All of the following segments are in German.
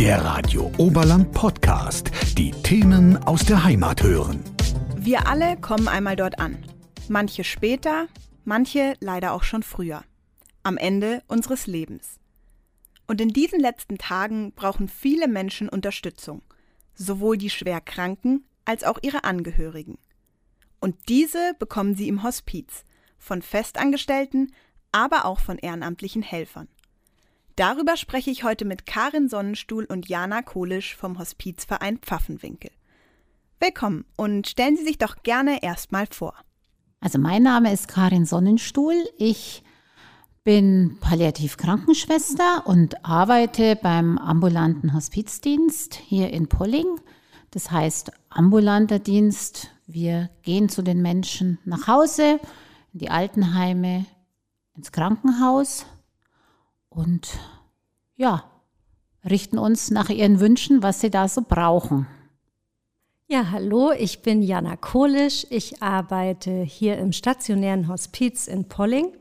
Der Radio Oberland Podcast. Die Themen aus der Heimat hören. Wir alle kommen einmal dort an. Manche später, manche leider auch schon früher. Am Ende unseres Lebens. Und in diesen letzten Tagen brauchen viele Menschen Unterstützung. Sowohl die Schwerkranken als auch ihre Angehörigen. Und diese bekommen sie im Hospiz. Von Festangestellten, aber auch von ehrenamtlichen Helfern. Darüber spreche ich heute mit Karin Sonnenstuhl und Jana Kolisch vom Hospizverein Pfaffenwinkel. Willkommen und stellen Sie sich doch gerne erstmal vor. Also mein Name ist Karin Sonnenstuhl. Ich bin Palliativkrankenschwester und arbeite beim ambulanten Hospizdienst hier in Polling. Das heißt ambulanter Dienst. Wir gehen zu den Menschen nach Hause, in die Altenheime, ins Krankenhaus und ja, richten uns nach ihren Wünschen, was sie da so brauchen. Ja, hallo, ich bin Jana Kohlisch. Ich arbeite hier im stationären Hospiz in Polling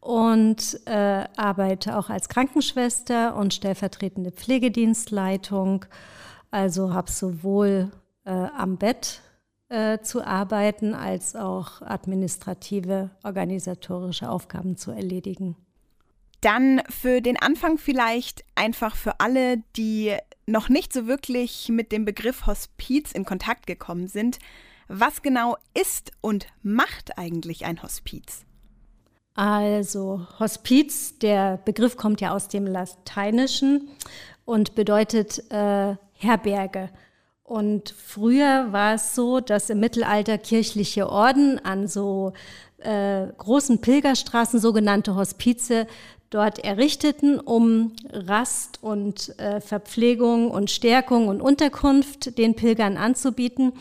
und äh, arbeite auch als Krankenschwester und stellvertretende Pflegedienstleitung. Also habe sowohl äh, am Bett äh, zu arbeiten als auch administrative, organisatorische Aufgaben zu erledigen. Dann für den Anfang vielleicht einfach für alle, die noch nicht so wirklich mit dem Begriff Hospiz in Kontakt gekommen sind. Was genau ist und macht eigentlich ein Hospiz? Also Hospiz, der Begriff kommt ja aus dem Lateinischen und bedeutet äh, Herberge. Und früher war es so, dass im Mittelalter kirchliche Orden an so äh, großen Pilgerstraßen sogenannte Hospize dort errichteten, um Rast und äh, Verpflegung und Stärkung und Unterkunft den Pilgern anzubieten.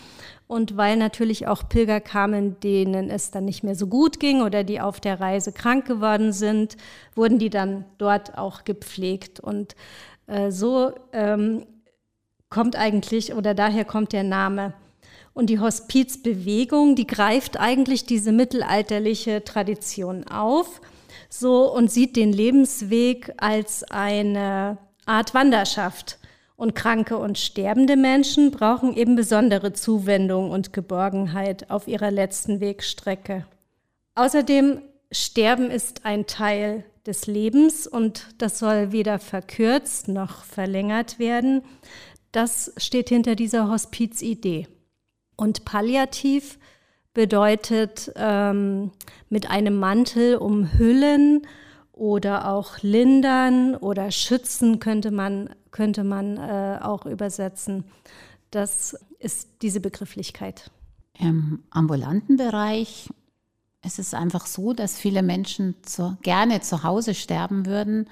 Und weil natürlich auch Pilger kamen, denen es dann nicht mehr so gut ging oder die auf der Reise krank geworden sind, wurden die dann dort auch gepflegt. Und äh, so ähm, kommt eigentlich oder daher kommt der Name. Und die Hospizbewegung, die greift eigentlich diese mittelalterliche Tradition auf so und sieht den Lebensweg als eine Art Wanderschaft. Und kranke und sterbende Menschen brauchen eben besondere Zuwendung und Geborgenheit auf ihrer letzten Wegstrecke. Außerdem, Sterben ist ein Teil des Lebens und das soll weder verkürzt noch verlängert werden. Das steht hinter dieser Hospizidee. Und palliativ bedeutet ähm, mit einem Mantel umhüllen oder auch lindern oder schützen könnte man, könnte man äh, auch übersetzen. Das ist diese Begrifflichkeit. Im ambulanten Bereich ist es einfach so, dass viele Menschen zu, gerne zu Hause sterben würden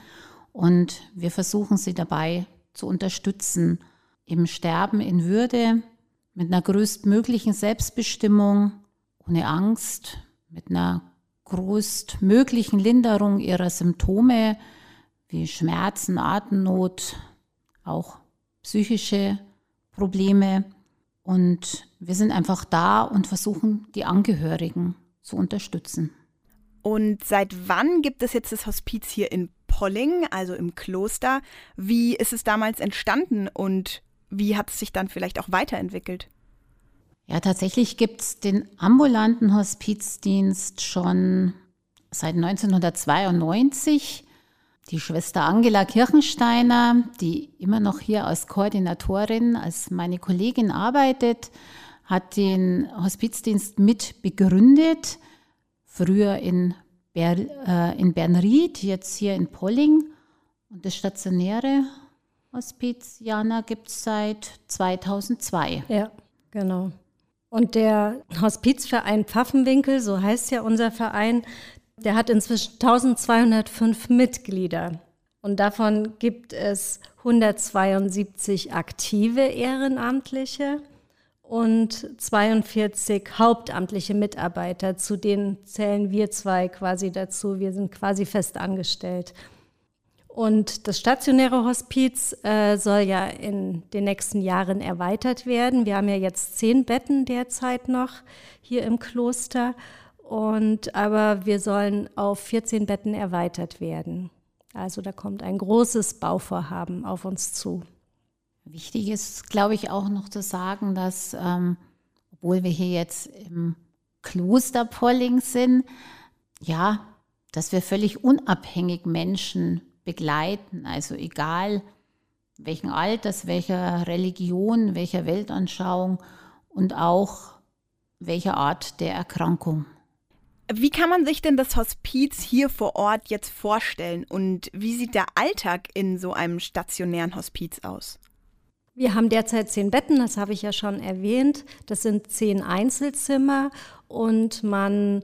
und wir versuchen sie dabei zu unterstützen. Im Sterben in Würde, mit einer größtmöglichen Selbstbestimmung ohne Angst, mit einer größtmöglichen Linderung ihrer Symptome wie Schmerzen, Atemnot, auch psychische Probleme. Und wir sind einfach da und versuchen, die Angehörigen zu unterstützen. Und seit wann gibt es jetzt das Hospiz hier in Polling, also im Kloster? Wie ist es damals entstanden und wie hat es sich dann vielleicht auch weiterentwickelt? Ja, tatsächlich gibt es den ambulanten Hospizdienst schon seit 1992. Die Schwester Angela Kirchensteiner, die immer noch hier als Koordinatorin, als meine Kollegin arbeitet, hat den Hospizdienst mit begründet. Früher in, Ber, äh, in Bernried, jetzt hier in Polling. Und das stationäre Hospiz Jana gibt es seit 2002. Ja, genau. Und der Hospizverein Pfaffenwinkel, so heißt ja unser Verein, der hat inzwischen 1205 Mitglieder. Und davon gibt es 172 aktive Ehrenamtliche und 42 hauptamtliche Mitarbeiter. Zu denen zählen wir zwei quasi dazu. Wir sind quasi fest angestellt. Und das stationäre Hospiz äh, soll ja in den nächsten Jahren erweitert werden. Wir haben ja jetzt zehn Betten derzeit noch hier im Kloster. Und, aber wir sollen auf 14 Betten erweitert werden. Also da kommt ein großes Bauvorhaben auf uns zu. Wichtig ist, glaube ich, auch noch zu sagen, dass, ähm, obwohl wir hier jetzt im Kloster Polling sind, ja, dass wir völlig unabhängig Menschen begleiten. Also egal welchen Alters, welcher Religion, welcher Weltanschauung und auch welcher Art der Erkrankung. Wie kann man sich denn das Hospiz hier vor Ort jetzt vorstellen und wie sieht der Alltag in so einem stationären Hospiz aus? Wir haben derzeit zehn Betten, das habe ich ja schon erwähnt. Das sind zehn Einzelzimmer und man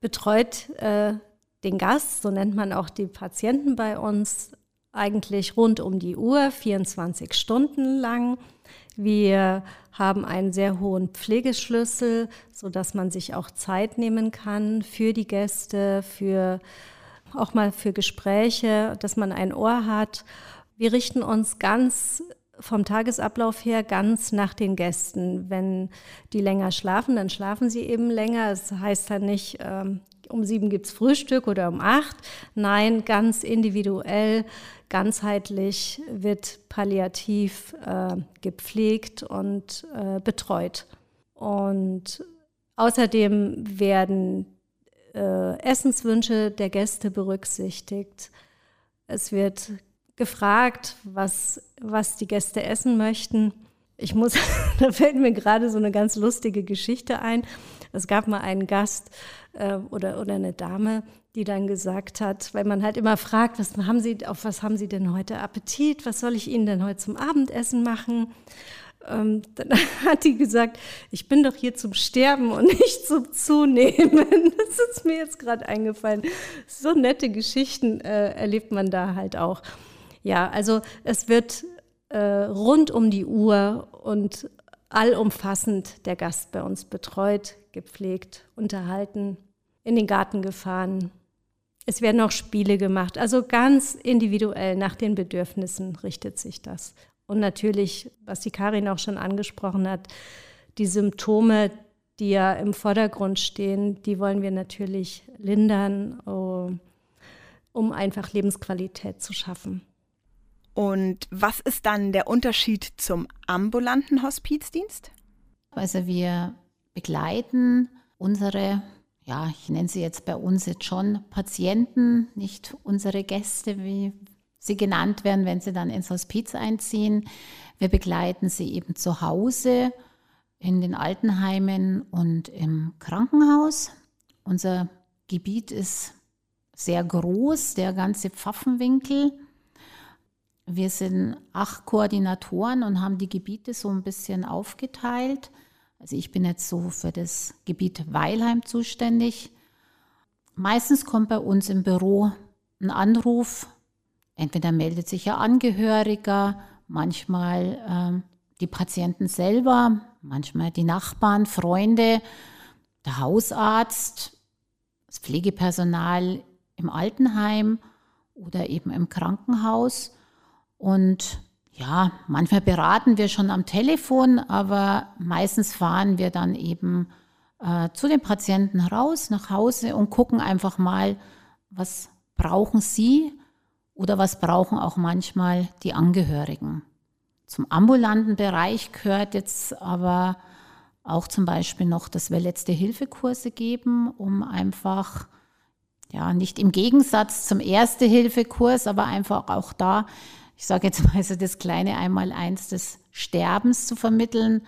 betreut äh, den Gast, so nennt man auch die Patienten bei uns, eigentlich rund um die Uhr, 24 Stunden lang. Wir haben einen sehr hohen Pflegeschlüssel, sodass man sich auch Zeit nehmen kann für die Gäste, für auch mal für Gespräche, dass man ein Ohr hat. Wir richten uns ganz vom Tagesablauf her ganz nach den Gästen. Wenn die länger schlafen, dann schlafen sie eben länger. Es das heißt dann nicht, ähm, um sieben gibt es Frühstück oder um acht. Nein, ganz individuell, ganzheitlich wird palliativ äh, gepflegt und äh, betreut. Und außerdem werden äh, Essenswünsche der Gäste berücksichtigt. Es wird gefragt, was, was die Gäste essen möchten. Ich muss, da fällt mir gerade so eine ganz lustige Geschichte ein. Es gab mal einen Gast äh, oder, oder eine Dame, die dann gesagt hat, weil man halt immer fragt, was haben Sie, auf was haben Sie denn heute Appetit? Was soll ich Ihnen denn heute zum Abendessen machen? Ähm, dann hat die gesagt, ich bin doch hier zum Sterben und nicht zum Zunehmen. Das ist mir jetzt gerade eingefallen. So nette Geschichten äh, erlebt man da halt auch. Ja, also es wird äh, rund um die Uhr und allumfassend der Gast bei uns betreut, gepflegt, unterhalten, in den Garten gefahren. Es werden auch Spiele gemacht. Also ganz individuell nach den Bedürfnissen richtet sich das. Und natürlich, was die Karin auch schon angesprochen hat, die Symptome, die ja im Vordergrund stehen, die wollen wir natürlich lindern, oh, um einfach Lebensqualität zu schaffen. Und was ist dann der Unterschied zum ambulanten Hospizdienst? Also wir begleiten unsere, ja, ich nenne sie jetzt bei uns jetzt schon Patienten, nicht unsere Gäste, wie sie genannt werden, wenn sie dann ins Hospiz einziehen. Wir begleiten sie eben zu Hause, in den Altenheimen und im Krankenhaus. Unser Gebiet ist sehr groß, der ganze Pfaffenwinkel. Wir sind acht Koordinatoren und haben die Gebiete so ein bisschen aufgeteilt. Also ich bin jetzt so für das Gebiet Weilheim zuständig. Meistens kommt bei uns im Büro ein Anruf. Entweder meldet sich ein Angehöriger, manchmal ähm, die Patienten selber, manchmal die Nachbarn, Freunde, der Hausarzt, das Pflegepersonal im Altenheim oder eben im Krankenhaus. Und ja, manchmal beraten wir schon am Telefon, aber meistens fahren wir dann eben äh, zu den Patienten raus, nach Hause und gucken einfach mal, was brauchen sie oder was brauchen auch manchmal die Angehörigen. Zum ambulanten Bereich gehört jetzt aber auch zum Beispiel noch, dass wir letzte Hilfekurse geben, um einfach, ja, nicht im Gegensatz zum Erste-Hilfekurs, aber einfach auch da ich sage jetzt mal so das kleine Einmaleins des Sterbens zu vermitteln.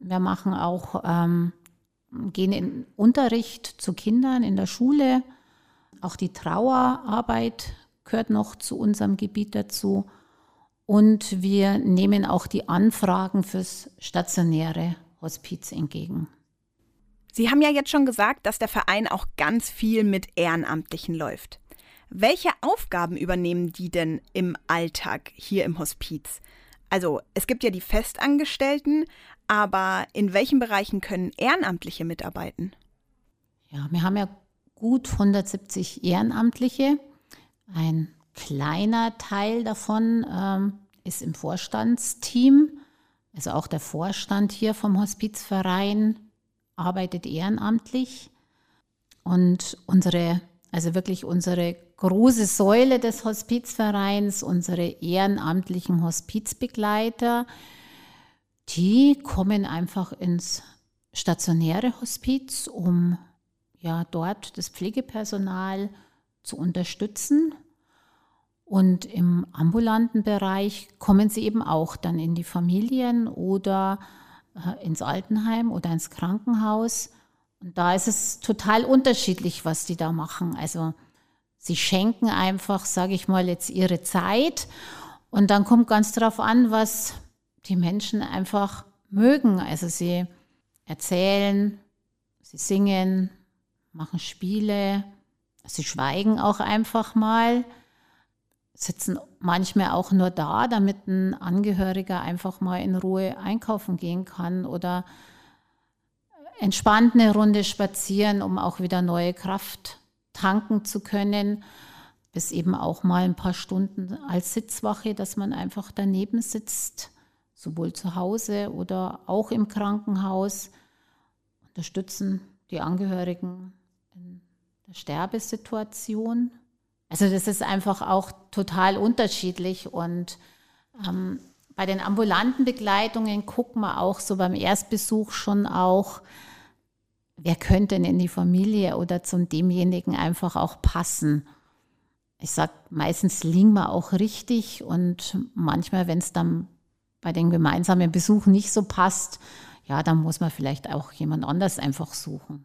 Wir machen auch, ähm, gehen in Unterricht zu Kindern in der Schule. Auch die Trauerarbeit gehört noch zu unserem Gebiet dazu. Und wir nehmen auch die Anfragen fürs stationäre Hospiz entgegen. Sie haben ja jetzt schon gesagt, dass der Verein auch ganz viel mit Ehrenamtlichen läuft. Welche Aufgaben übernehmen die denn im Alltag hier im Hospiz? Also es gibt ja die Festangestellten, aber in welchen Bereichen können Ehrenamtliche mitarbeiten? Ja, wir haben ja gut 170 Ehrenamtliche. Ein kleiner Teil davon ähm, ist im Vorstandsteam. Also auch der Vorstand hier vom Hospizverein arbeitet ehrenamtlich. Und unsere also wirklich unsere große Säule des Hospizvereins, unsere ehrenamtlichen Hospizbegleiter, die kommen einfach ins stationäre Hospiz, um ja dort das Pflegepersonal zu unterstützen. Und im ambulanten Bereich kommen sie eben auch dann in die Familien oder äh, ins Altenheim oder ins Krankenhaus. Und da ist es total unterschiedlich, was die da machen. Also sie schenken einfach, sage ich mal, jetzt ihre Zeit. Und dann kommt ganz darauf an, was die Menschen einfach mögen. Also sie erzählen, sie singen, machen Spiele, sie schweigen auch einfach mal, sitzen manchmal auch nur da, damit ein Angehöriger einfach mal in Ruhe einkaufen gehen kann oder entspannt eine Runde spazieren, um auch wieder neue Kraft tanken zu können, bis eben auch mal ein paar Stunden als Sitzwache, dass man einfach daneben sitzt, sowohl zu Hause oder auch im Krankenhaus, unterstützen die Angehörigen in der Sterbesituation. Also das ist einfach auch total unterschiedlich und ähm, bei den ambulanten Begleitungen gucken wir auch so beim Erstbesuch schon auch, wer könnte denn in die Familie oder zu demjenigen einfach auch passen. Ich sage, meistens liegen wir auch richtig und manchmal, wenn es dann bei den gemeinsamen Besuchen nicht so passt, ja, dann muss man vielleicht auch jemand anders einfach suchen.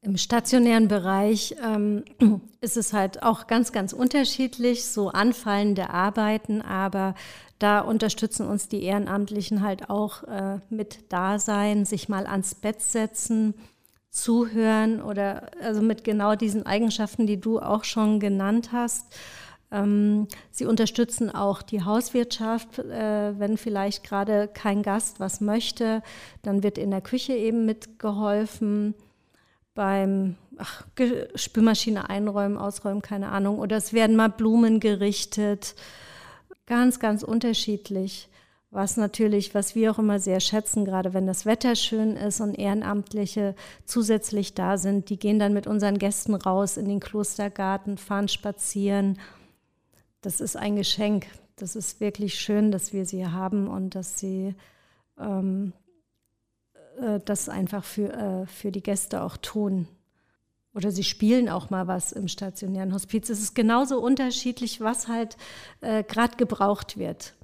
Im stationären Bereich ähm, ist es halt auch ganz, ganz unterschiedlich, so anfallende Arbeiten, aber da unterstützen uns die Ehrenamtlichen halt auch äh, mit Dasein, sich mal ans Bett setzen, zuhören oder also mit genau diesen Eigenschaften, die du auch schon genannt hast. Ähm, sie unterstützen auch die Hauswirtschaft, äh, wenn vielleicht gerade kein Gast was möchte, dann wird in der Küche eben mitgeholfen beim ach, Spülmaschine einräumen, ausräumen, keine Ahnung. Oder es werden mal Blumen gerichtet. Ganz, ganz unterschiedlich. Was natürlich, was wir auch immer sehr schätzen, gerade wenn das Wetter schön ist und Ehrenamtliche zusätzlich da sind, die gehen dann mit unseren Gästen raus in den Klostergarten, fahren spazieren. Das ist ein Geschenk. Das ist wirklich schön, dass wir sie haben und dass sie ähm, äh, das einfach für, äh, für die Gäste auch tun. Oder sie spielen auch mal was im stationären Hospiz. Es ist genauso unterschiedlich, was halt äh, gerade gebraucht wird.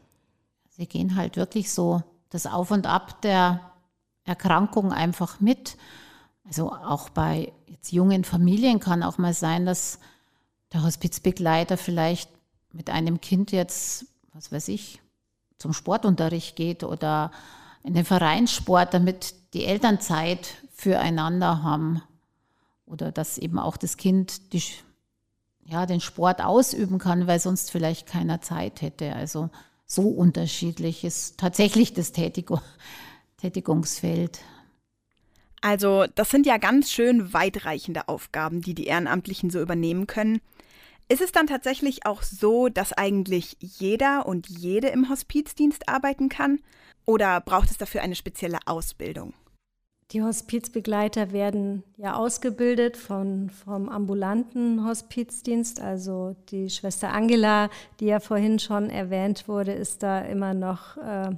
Sie gehen halt wirklich so das Auf und Ab der Erkrankung einfach mit. Also auch bei jetzt jungen Familien kann auch mal sein, dass der Hospizbegleiter vielleicht mit einem Kind jetzt, was weiß ich, zum Sportunterricht geht oder in den Vereinssport, damit die Eltern Zeit füreinander haben. Oder dass eben auch das Kind die, ja, den Sport ausüben kann, weil sonst vielleicht keiner Zeit hätte. Also so unterschiedlich ist tatsächlich das Tätigung, Tätigungsfeld. Also das sind ja ganz schön weitreichende Aufgaben, die die Ehrenamtlichen so übernehmen können. Ist es dann tatsächlich auch so, dass eigentlich jeder und jede im Hospizdienst arbeiten kann? Oder braucht es dafür eine spezielle Ausbildung? Die Hospizbegleiter werden ja ausgebildet von, vom ambulanten Hospizdienst. Also die Schwester Angela, die ja vorhin schon erwähnt wurde, ist da immer noch äh,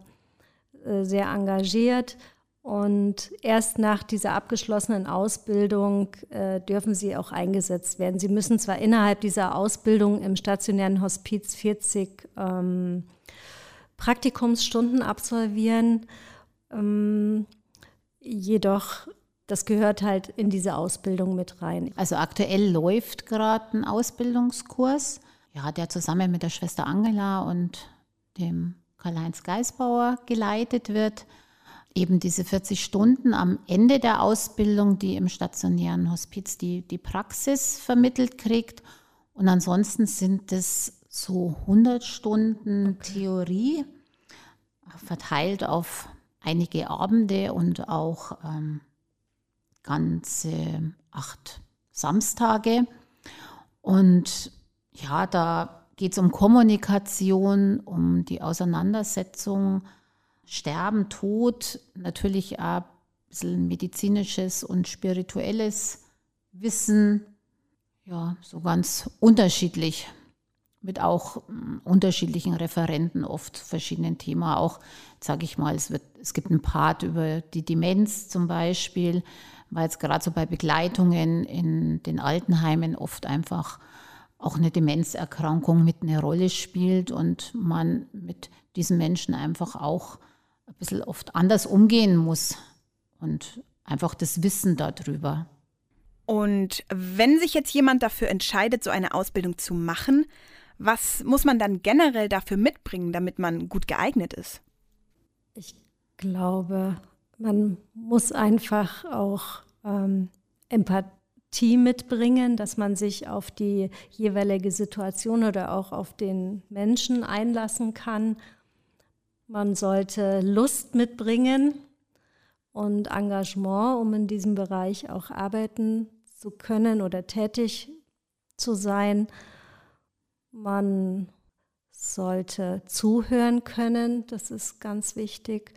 äh, sehr engagiert. Und erst nach dieser abgeschlossenen Ausbildung äh, dürfen sie auch eingesetzt werden. Sie müssen zwar innerhalb dieser Ausbildung im stationären Hospiz 40 ähm, Praktikumsstunden absolvieren. Ähm, Jedoch, das gehört halt in diese Ausbildung mit rein. Also aktuell läuft gerade ein Ausbildungskurs, ja, der zusammen mit der Schwester Angela und dem Karl-Heinz Geisbauer geleitet wird. Eben diese 40 Stunden am Ende der Ausbildung, die im stationären Hospiz die, die Praxis vermittelt kriegt. Und ansonsten sind es so 100 Stunden okay. Theorie verteilt auf einige Abende und auch ähm, ganze acht Samstage. Und ja, da geht es um Kommunikation, um die Auseinandersetzung, Sterben, Tod, natürlich auch ein bisschen medizinisches und spirituelles Wissen. Ja, so ganz unterschiedlich mit auch mm, unterschiedlichen Referenten oft verschiedenen Themen. Auch, sage ich mal, es, wird, es gibt einen Part über die Demenz zum Beispiel, weil es gerade so bei Begleitungen in den Altenheimen oft einfach auch eine Demenzerkrankung mit eine Rolle spielt und man mit diesen Menschen einfach auch ein bisschen oft anders umgehen muss und einfach das Wissen darüber. Und wenn sich jetzt jemand dafür entscheidet, so eine Ausbildung zu machen, was muss man dann generell dafür mitbringen, damit man gut geeignet ist? Ich glaube, man muss einfach auch ähm, Empathie mitbringen, dass man sich auf die jeweilige Situation oder auch auf den Menschen einlassen kann. Man sollte Lust mitbringen und Engagement, um in diesem Bereich auch arbeiten zu können oder tätig zu sein. Man sollte zuhören können, das ist ganz wichtig.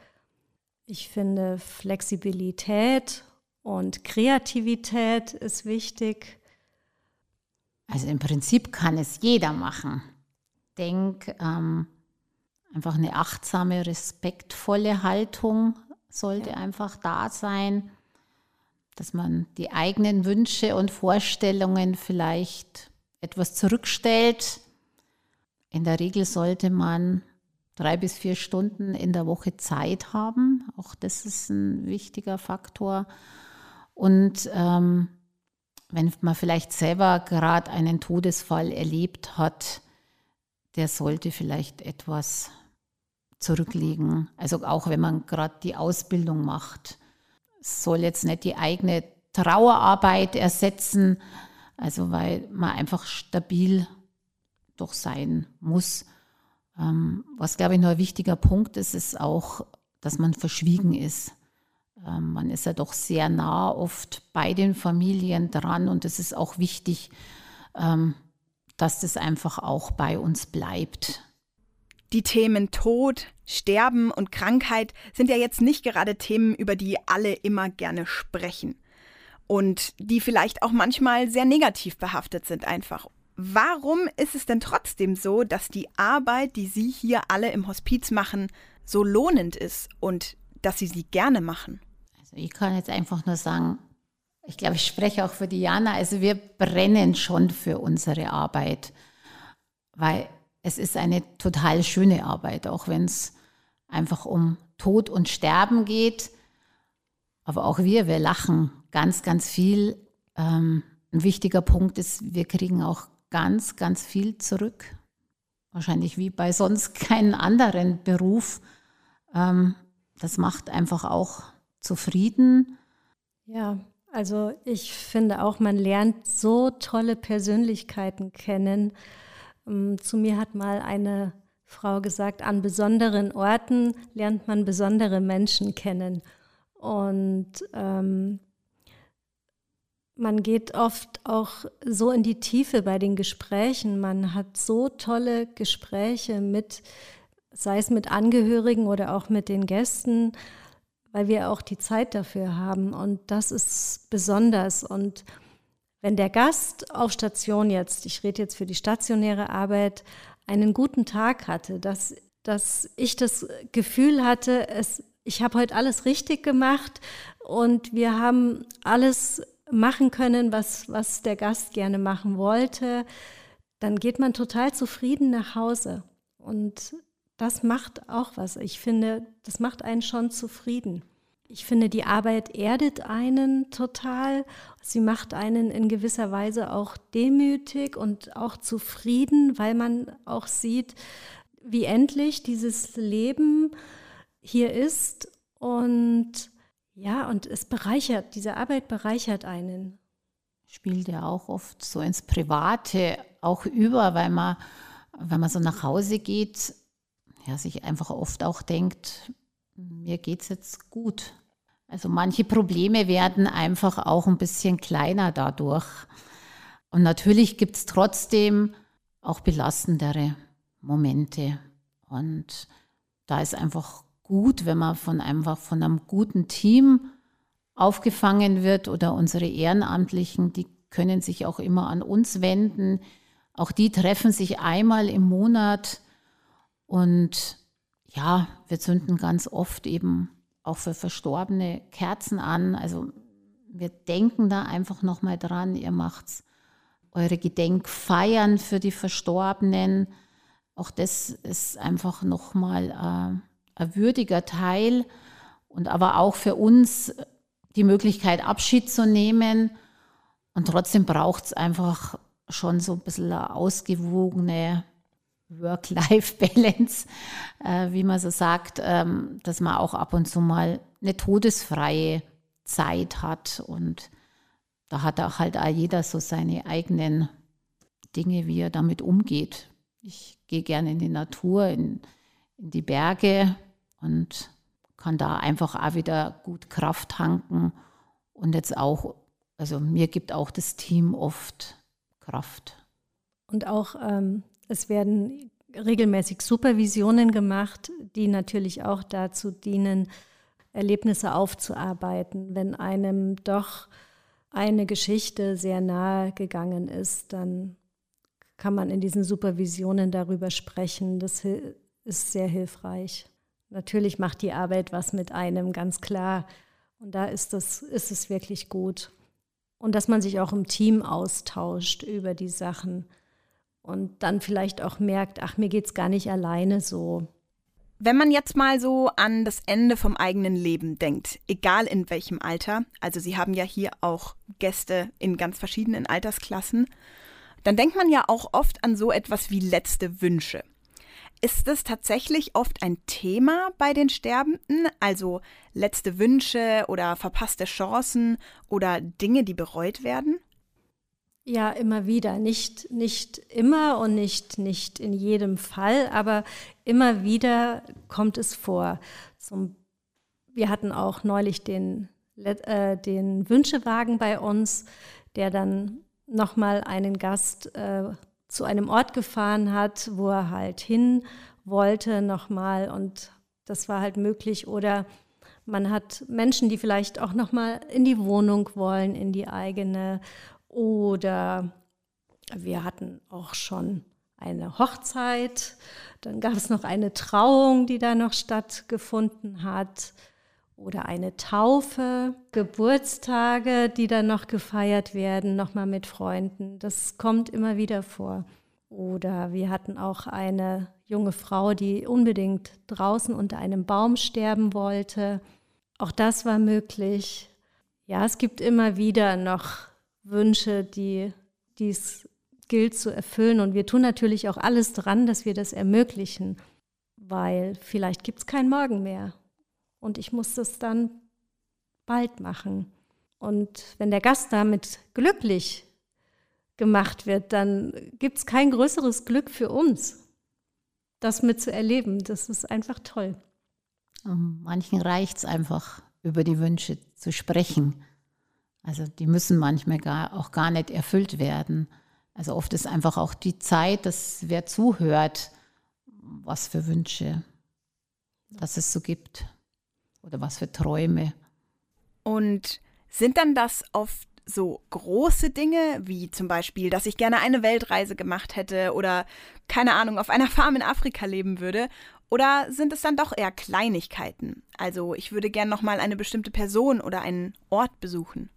Ich finde Flexibilität und Kreativität ist wichtig. Also im Prinzip kann es jeder machen. Denk ähm, einfach eine achtsame, respektvolle Haltung sollte ja. einfach da sein, dass man die eigenen Wünsche und Vorstellungen vielleicht etwas zurückstellt in der Regel sollte man drei bis vier Stunden in der Woche Zeit haben. Auch das ist ein wichtiger Faktor. Und ähm, wenn man vielleicht selber gerade einen Todesfall erlebt hat, der sollte vielleicht etwas zurücklegen. Also auch wenn man gerade die Ausbildung macht. Soll jetzt nicht die eigene Trauerarbeit ersetzen, also weil man einfach stabil doch sein muss. Ähm, was, glaube ich, noch ein wichtiger Punkt ist, ist auch, dass man verschwiegen ist. Ähm, man ist ja doch sehr nah oft bei den Familien dran und es ist auch wichtig, ähm, dass das einfach auch bei uns bleibt. Die Themen Tod, Sterben und Krankheit sind ja jetzt nicht gerade Themen, über die alle immer gerne sprechen. Und die vielleicht auch manchmal sehr negativ behaftet sind einfach. Warum ist es denn trotzdem so, dass die Arbeit, die Sie hier alle im Hospiz machen, so lohnend ist und dass Sie sie gerne machen? Also ich kann jetzt einfach nur sagen, ich glaube, ich spreche auch für Diana, also wir brennen schon für unsere Arbeit, weil es ist eine total schöne Arbeit, auch wenn es einfach um Tod und Sterben geht. Aber auch wir, wir lachen ganz, ganz viel. Ähm, ein wichtiger Punkt ist, wir kriegen auch ganz, ganz viel zurück. Wahrscheinlich wie bei sonst keinem anderen Beruf. Ähm, das macht einfach auch zufrieden. Ja, also ich finde auch, man lernt so tolle Persönlichkeiten kennen. Ähm, zu mir hat mal eine Frau gesagt, an besonderen Orten lernt man besondere Menschen kennen. Und ähm, man geht oft auch so in die Tiefe bei den Gesprächen. Man hat so tolle Gespräche mit, sei es mit Angehörigen oder auch mit den Gästen, weil wir auch die Zeit dafür haben. Und das ist besonders. Und wenn der Gast auf Station jetzt, ich rede jetzt für die stationäre Arbeit, einen guten Tag hatte, dass, dass ich das Gefühl hatte, es, ich habe heute alles richtig gemacht und wir haben alles machen können, was, was der Gast gerne machen wollte, dann geht man total zufrieden nach Hause. Und das macht auch was. Ich finde, das macht einen schon zufrieden. Ich finde, die Arbeit erdet einen total. Sie macht einen in gewisser Weise auch demütig und auch zufrieden, weil man auch sieht, wie endlich dieses Leben hier ist und ja, und es bereichert, diese Arbeit bereichert einen. Spielt ja auch oft so ins Private auch über, weil man, wenn man so nach Hause geht, ja, sich einfach oft auch denkt, mir geht es jetzt gut. Also manche Probleme werden einfach auch ein bisschen kleiner dadurch. Und natürlich gibt es trotzdem auch belastendere Momente. Und da ist einfach gut, wenn man von einfach von einem guten Team aufgefangen wird oder unsere Ehrenamtlichen, die können sich auch immer an uns wenden. Auch die treffen sich einmal im Monat und ja, wir zünden ganz oft eben auch für Verstorbene Kerzen an. Also wir denken da einfach nochmal dran. Ihr macht eure Gedenkfeiern für die Verstorbenen. Auch das ist einfach nochmal äh, ein würdiger Teil und aber auch für uns die Möglichkeit, Abschied zu nehmen. Und trotzdem braucht es einfach schon so ein bisschen eine ausgewogene Work-Life-Balance, äh, wie man so sagt, ähm, dass man auch ab und zu mal eine todesfreie Zeit hat. Und da hat auch halt auch jeder so seine eigenen Dinge, wie er damit umgeht. Ich gehe gerne in die Natur, in, in die Berge und kann da einfach auch wieder gut Kraft tanken. Und jetzt auch, also mir gibt auch das Team oft Kraft. Und auch ähm, es werden regelmäßig Supervisionen gemacht, die natürlich auch dazu dienen, Erlebnisse aufzuarbeiten. Wenn einem doch eine Geschichte sehr nahe gegangen ist, dann kann man in diesen Supervisionen darüber sprechen. Das ist sehr hilfreich. Natürlich macht die Arbeit was mit einem, ganz klar. Und da ist, das, ist es wirklich gut. Und dass man sich auch im Team austauscht über die Sachen und dann vielleicht auch merkt, ach, mir geht es gar nicht alleine so. Wenn man jetzt mal so an das Ende vom eigenen Leben denkt, egal in welchem Alter, also Sie haben ja hier auch Gäste in ganz verschiedenen Altersklassen, dann denkt man ja auch oft an so etwas wie letzte Wünsche. Ist das tatsächlich oft ein Thema bei den Sterbenden, also letzte Wünsche oder verpasste Chancen oder Dinge, die bereut werden? Ja, immer wieder. Nicht, nicht immer und nicht, nicht in jedem Fall, aber immer wieder kommt es vor. Zum, wir hatten auch neulich den, äh, den Wünschewagen bei uns, der dann nochmal einen Gast äh, zu einem Ort gefahren hat, wo er halt hin wollte nochmal. Und das war halt möglich. Oder man hat Menschen, die vielleicht auch nochmal in die Wohnung wollen, in die eigene. Oder wir hatten auch schon eine Hochzeit, dann gab es noch eine Trauung, die da noch stattgefunden hat oder eine Taufe, Geburtstage, die dann noch gefeiert werden, nochmal mit Freunden. Das kommt immer wieder vor. Oder wir hatten auch eine junge Frau, die unbedingt draußen unter einem Baum sterben wollte. Auch das war möglich. Ja, es gibt immer wieder noch Wünsche, die es gilt zu erfüllen. Und wir tun natürlich auch alles dran, dass wir das ermöglichen, weil vielleicht gibt es keinen Morgen mehr. Und ich muss das dann bald machen. Und wenn der Gast damit glücklich gemacht wird, dann gibt es kein größeres Glück für uns, das mitzuerleben. Das ist einfach toll. Manchen reicht es einfach, über die Wünsche zu sprechen. Also die müssen manchmal gar, auch gar nicht erfüllt werden. Also oft ist einfach auch die Zeit, dass wer zuhört, was für Wünsche, dass es so gibt oder was für Träume. Und sind dann das oft so große Dinge, wie zum Beispiel, dass ich gerne eine Weltreise gemacht hätte oder keine Ahnung, auf einer Farm in Afrika leben würde? Oder sind es dann doch eher Kleinigkeiten? Also ich würde gern nochmal eine bestimmte Person oder einen Ort besuchen.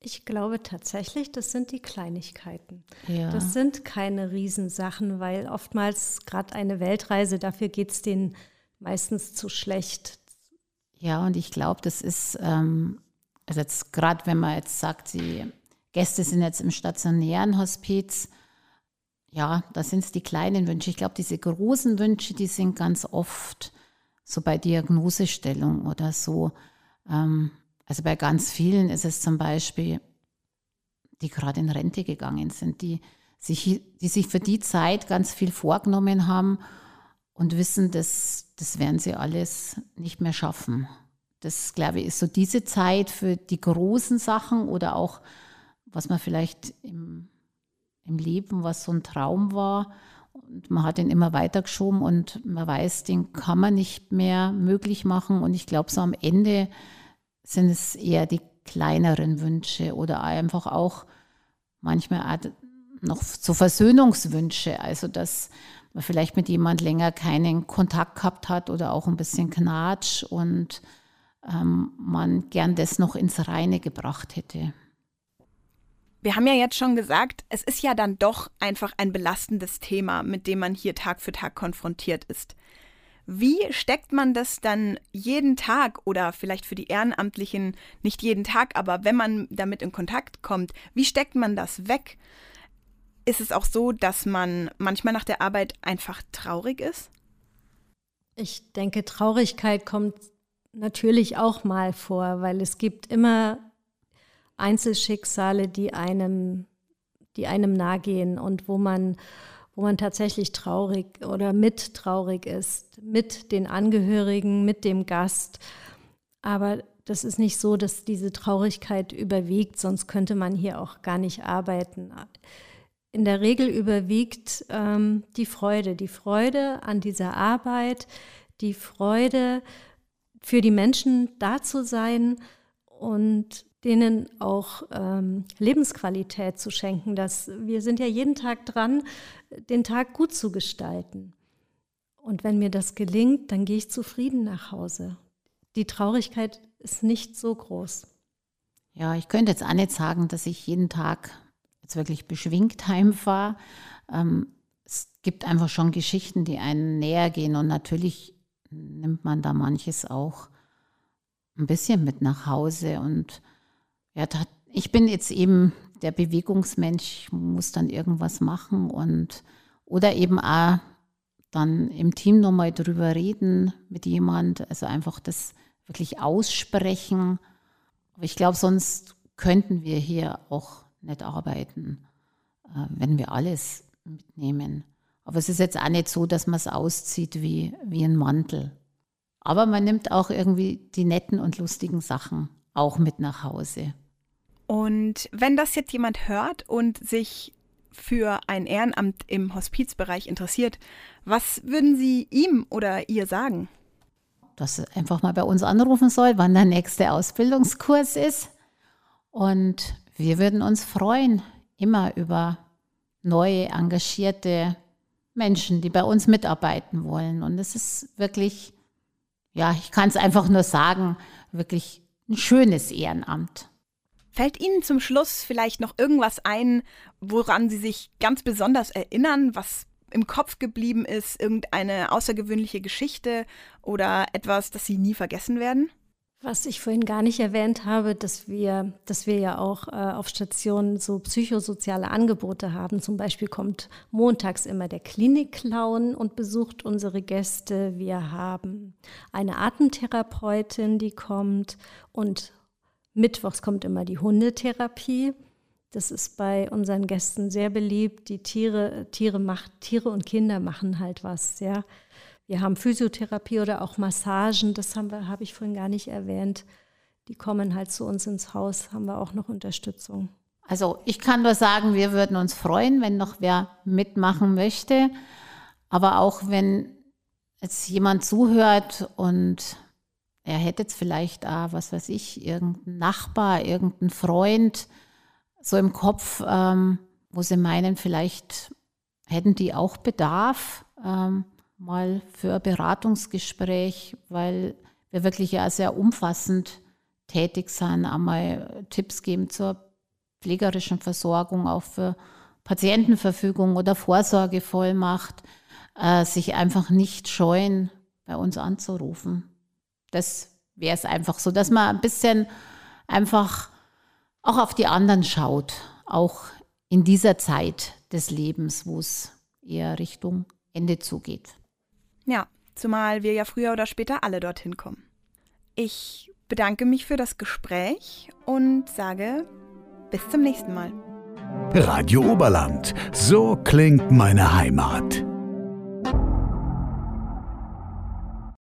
Ich glaube tatsächlich, das sind die Kleinigkeiten. Ja. Das sind keine Riesensachen, weil oftmals gerade eine Weltreise, dafür geht es denen meistens zu schlecht. Ja, und ich glaube, das ist, ähm, also jetzt gerade wenn man jetzt sagt, die Gäste sind jetzt im stationären Hospiz, ja, da sind es die kleinen Wünsche. Ich glaube, diese großen Wünsche, die sind ganz oft so bei Diagnosestellung oder so. Ähm, also bei ganz vielen ist es zum Beispiel, die gerade in Rente gegangen sind, die sich, die sich für die Zeit ganz viel vorgenommen haben und wissen, dass das werden sie alles nicht mehr schaffen. Das, glaube ich, ist so diese Zeit für die großen Sachen oder auch, was man vielleicht im, im Leben, was so ein Traum war. Und man hat ihn immer weitergeschoben und man weiß, den kann man nicht mehr möglich machen. Und ich glaube, so am Ende sind es eher die kleineren Wünsche oder einfach auch manchmal noch so Versöhnungswünsche, also dass vielleicht mit jemand länger keinen Kontakt gehabt hat oder auch ein bisschen Knatsch und ähm, man gern das noch ins Reine gebracht hätte. Wir haben ja jetzt schon gesagt, es ist ja dann doch einfach ein belastendes Thema, mit dem man hier Tag für Tag konfrontiert ist. Wie steckt man das dann jeden Tag oder vielleicht für die Ehrenamtlichen nicht jeden Tag, aber wenn man damit in Kontakt kommt, wie steckt man das weg? Ist es auch so, dass man manchmal nach der Arbeit einfach traurig ist? Ich denke, Traurigkeit kommt natürlich auch mal vor, weil es gibt immer Einzelschicksale, die einem, die einem nahe gehen und wo man wo man tatsächlich traurig oder mit traurig ist, mit den Angehörigen, mit dem Gast. Aber das ist nicht so, dass diese Traurigkeit überwiegt, sonst könnte man hier auch gar nicht arbeiten. In der Regel überwiegt ähm, die Freude, die Freude an dieser Arbeit, die Freude für die Menschen da zu sein und denen auch ähm, Lebensqualität zu schenken. Dass wir sind ja jeden Tag dran, den Tag gut zu gestalten. Und wenn mir das gelingt, dann gehe ich zufrieden nach Hause. Die Traurigkeit ist nicht so groß. Ja, ich könnte jetzt auch nicht sagen, dass ich jeden Tag jetzt wirklich beschwingt heimfahre. Ähm, es gibt einfach schon Geschichten, die einen näher gehen und natürlich nimmt man da manches auch ein bisschen mit nach Hause und ja, da, ich bin jetzt eben der Bewegungsmensch, muss dann irgendwas machen und oder eben auch dann im Team nochmal drüber reden mit jemand, also einfach das wirklich aussprechen. Aber ich glaube, sonst könnten wir hier auch nicht arbeiten, äh, wenn wir alles mitnehmen. Aber es ist jetzt auch nicht so, dass man es auszieht wie, wie ein Mantel. Aber man nimmt auch irgendwie die netten und lustigen Sachen auch mit nach Hause. Und wenn das jetzt jemand hört und sich für ein Ehrenamt im Hospizbereich interessiert, was würden Sie ihm oder ihr sagen? Dass er einfach mal bei uns anrufen soll, wann der nächste Ausbildungskurs ist. Und wir würden uns freuen, immer über neue, engagierte Menschen, die bei uns mitarbeiten wollen. Und es ist wirklich, ja, ich kann es einfach nur sagen, wirklich ein schönes Ehrenamt. Fällt Ihnen zum Schluss vielleicht noch irgendwas ein, woran Sie sich ganz besonders erinnern, was im Kopf geblieben ist, irgendeine außergewöhnliche Geschichte oder etwas, das Sie nie vergessen werden? Was ich vorhin gar nicht erwähnt habe, dass wir, dass wir ja auch äh, auf Stationen so psychosoziale Angebote haben. Zum Beispiel kommt montags immer der Klinikclown und besucht unsere Gäste. Wir haben eine Atemtherapeutin, die kommt und Mittwochs kommt immer die Hundetherapie. Das ist bei unseren Gästen sehr beliebt. Die Tiere, Tiere macht, Tiere und Kinder machen halt was, ja. Wir haben Physiotherapie oder auch Massagen, das haben wir, habe ich vorhin gar nicht erwähnt. Die kommen halt zu uns ins Haus, haben wir auch noch Unterstützung. Also ich kann nur sagen, wir würden uns freuen, wenn noch wer mitmachen möchte. Aber auch wenn jetzt jemand zuhört und er hätte jetzt vielleicht auch, was weiß ich, irgendeinen Nachbar, irgendeinen Freund so im Kopf, ähm, wo sie meinen, vielleicht hätten die auch Bedarf ähm, mal für ein Beratungsgespräch, weil wir wirklich ja sehr umfassend tätig sind, einmal Tipps geben zur pflegerischen Versorgung, auch für Patientenverfügung oder Vorsorgevollmacht, äh, sich einfach nicht scheuen, bei uns anzurufen. Das wäre es einfach so, dass man ein bisschen einfach auch auf die anderen schaut, auch in dieser Zeit des Lebens, wo es eher Richtung Ende zugeht. Ja, zumal wir ja früher oder später alle dorthin kommen. Ich bedanke mich für das Gespräch und sage bis zum nächsten Mal. Radio Oberland, so klingt meine Heimat.